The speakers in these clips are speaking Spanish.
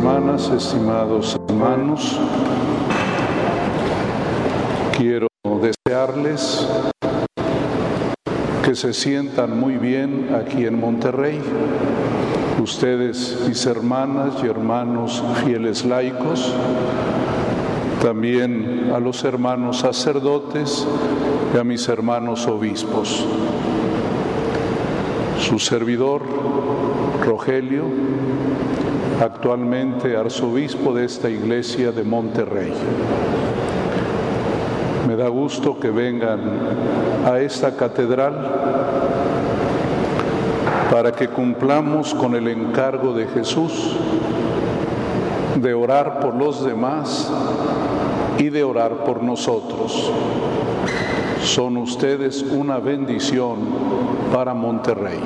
hermanas, estimados hermanos, quiero desearles que se sientan muy bien aquí en Monterrey. Ustedes, mis hermanas y hermanos fieles laicos, también a los hermanos sacerdotes y a mis hermanos obispos. Su servidor, Rogelio, actualmente arzobispo de esta iglesia de Monterrey. Me da gusto que vengan a esta catedral para que cumplamos con el encargo de Jesús de orar por los demás y de orar por nosotros. Son ustedes una bendición para Monterrey.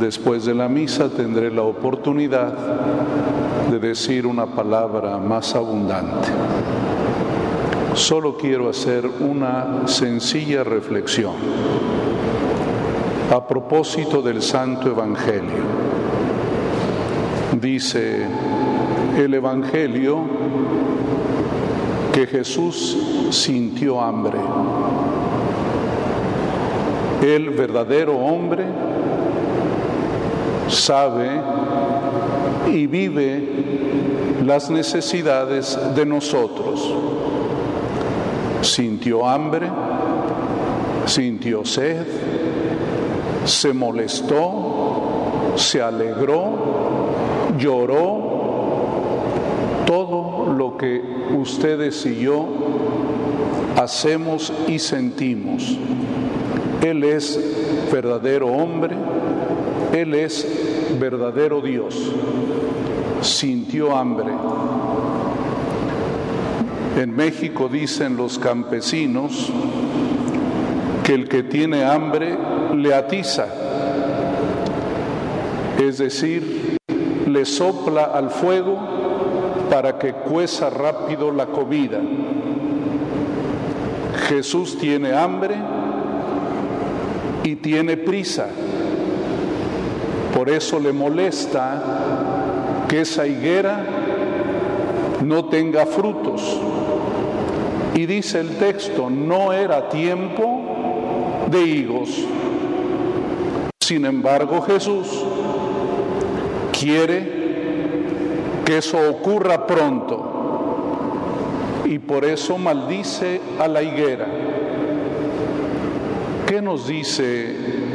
Después de la misa tendré la oportunidad de decir una palabra más abundante. Solo quiero hacer una sencilla reflexión a propósito del Santo Evangelio. Dice el Evangelio que Jesús sintió hambre. El verdadero hombre sabe y vive las necesidades de nosotros. Sintió hambre, sintió sed, se molestó, se alegró, lloró, todo lo que ustedes y yo hacemos y sentimos. Él es verdadero hombre, él es verdadero Dios. Sintió hambre. En México dicen los campesinos que el que tiene hambre le atiza, es decir, le sopla al fuego para que cueza rápido la comida. Jesús tiene hambre y tiene prisa. Por eso le molesta que esa higuera no tenga frutos. Y dice el texto, no era tiempo de higos. Sin embargo, Jesús quiere que eso ocurra pronto y por eso maldice a la higuera. ¿Qué nos dice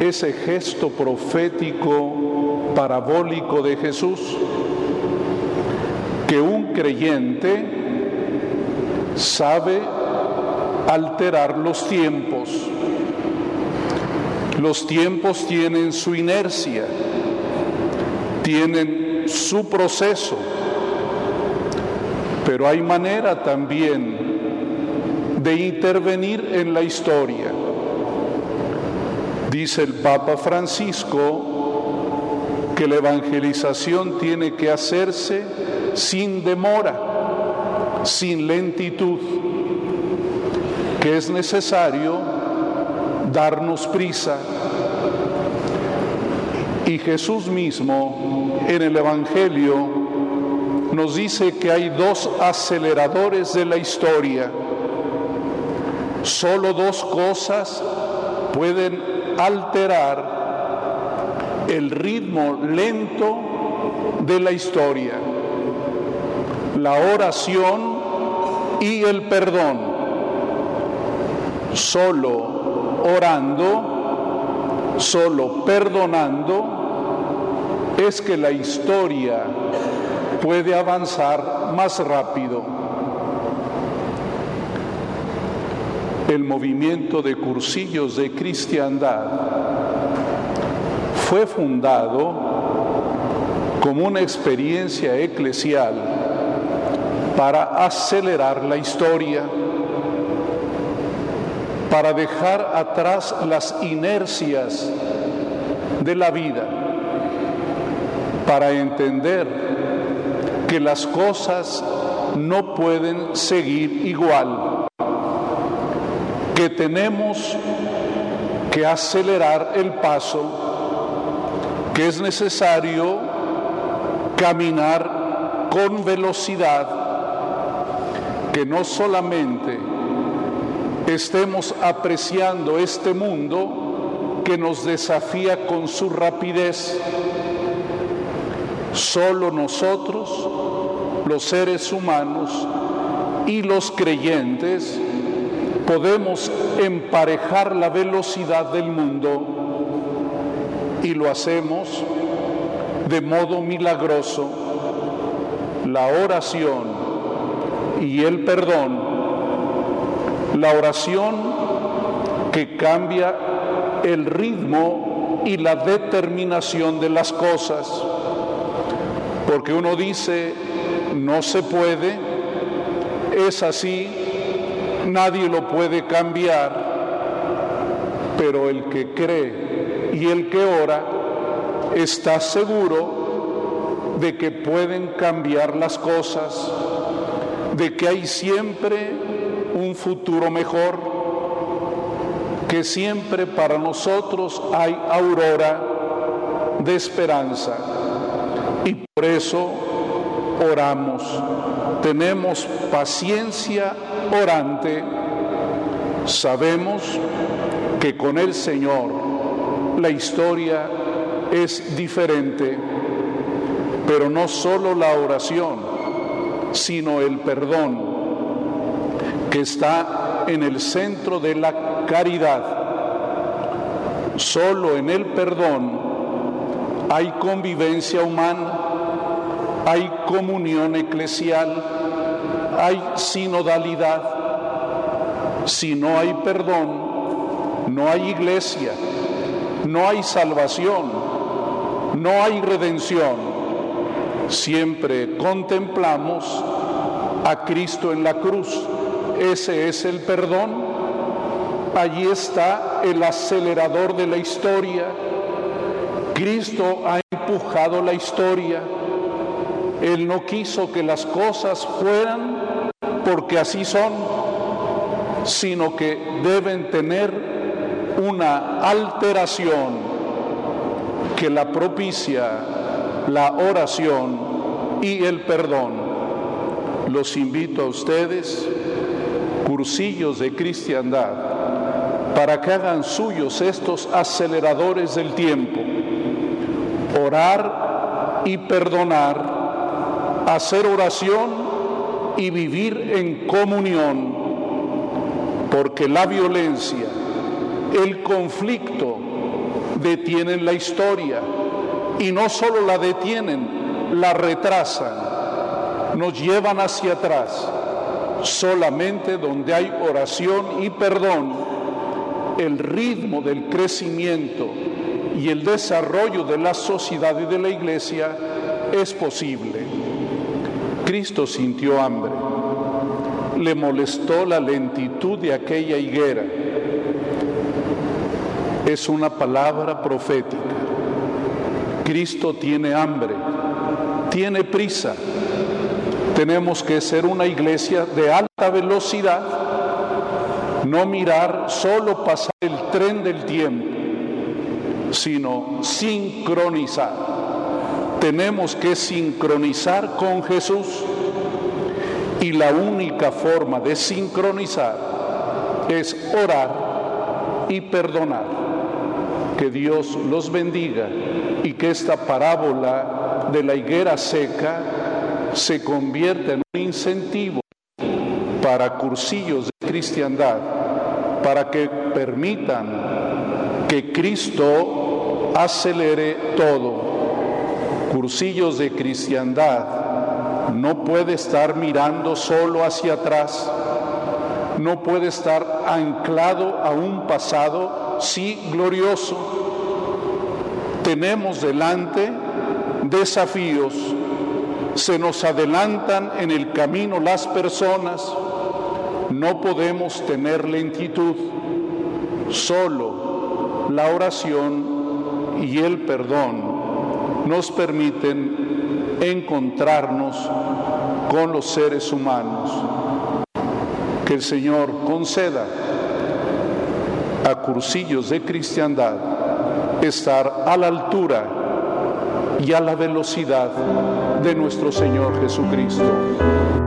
ese gesto profético parabólico de Jesús, que un creyente sabe alterar los tiempos. Los tiempos tienen su inercia, tienen su proceso, pero hay manera también de intervenir en la historia. Dice el Papa Francisco que la evangelización tiene que hacerse sin demora, sin lentitud, que es necesario darnos prisa. Y Jesús mismo en el Evangelio nos dice que hay dos aceleradores de la historia. Solo dos cosas pueden alterar el ritmo lento de la historia, la oración y el perdón. Solo orando, solo perdonando, es que la historia puede avanzar más rápido. El movimiento de cursillos de cristiandad fue fundado como una experiencia eclesial para acelerar la historia, para dejar atrás las inercias de la vida, para entender que las cosas no pueden seguir igual que tenemos que acelerar el paso, que es necesario caminar con velocidad, que no solamente estemos apreciando este mundo que nos desafía con su rapidez, solo nosotros, los seres humanos y los creyentes, podemos emparejar la velocidad del mundo y lo hacemos de modo milagroso. La oración y el perdón, la oración que cambia el ritmo y la determinación de las cosas, porque uno dice, no se puede, es así, nadie lo puede cambiar, pero el que cree y el que ora está seguro de que pueden cambiar las cosas, de que hay siempre un futuro mejor, que siempre para nosotros hay aurora de esperanza. Y por eso oramos, tenemos paciencia orante, sabemos que con el Señor la historia es diferente, pero no solo la oración, sino el perdón que está en el centro de la caridad. Solo en el perdón hay convivencia humana, hay comunión eclesial, hay sinodalidad. Si no hay perdón, no hay iglesia, no hay salvación, no hay redención. Siempre contemplamos a Cristo en la cruz. Ese es el perdón. Allí está el acelerador de la historia. Cristo ha empujado la historia. Él no quiso que las cosas fueran porque así son, sino que deben tener una alteración que la propicia la oración y el perdón. Los invito a ustedes, cursillos de cristiandad, para que hagan suyos estos aceleradores del tiempo. Orar y perdonar, hacer oración y vivir en comunión, porque la violencia, el conflicto detienen la historia y no solo la detienen, la retrasan, nos llevan hacia atrás. Solamente donde hay oración y perdón, el ritmo del crecimiento y el desarrollo de la sociedad y de la iglesia es posible. Cristo sintió hambre, le molestó la lentitud de aquella higuera. Es una palabra profética. Cristo tiene hambre, tiene prisa. Tenemos que ser una iglesia de alta velocidad, no mirar solo pasar el tren del tiempo, sino sincronizar tenemos que sincronizar con Jesús y la única forma de sincronizar es orar y perdonar. Que Dios los bendiga y que esta parábola de la higuera seca se convierta en un incentivo para cursillos de cristiandad, para que permitan que Cristo acelere todo cursillos de cristiandad no puede estar mirando solo hacia atrás, no puede estar anclado a un pasado, sí, glorioso. Tenemos delante desafíos, se nos adelantan en el camino las personas, no podemos tener lentitud, solo la oración y el perdón nos permiten encontrarnos con los seres humanos. Que el Señor conceda a cursillos de cristiandad estar a la altura y a la velocidad de nuestro Señor Jesucristo.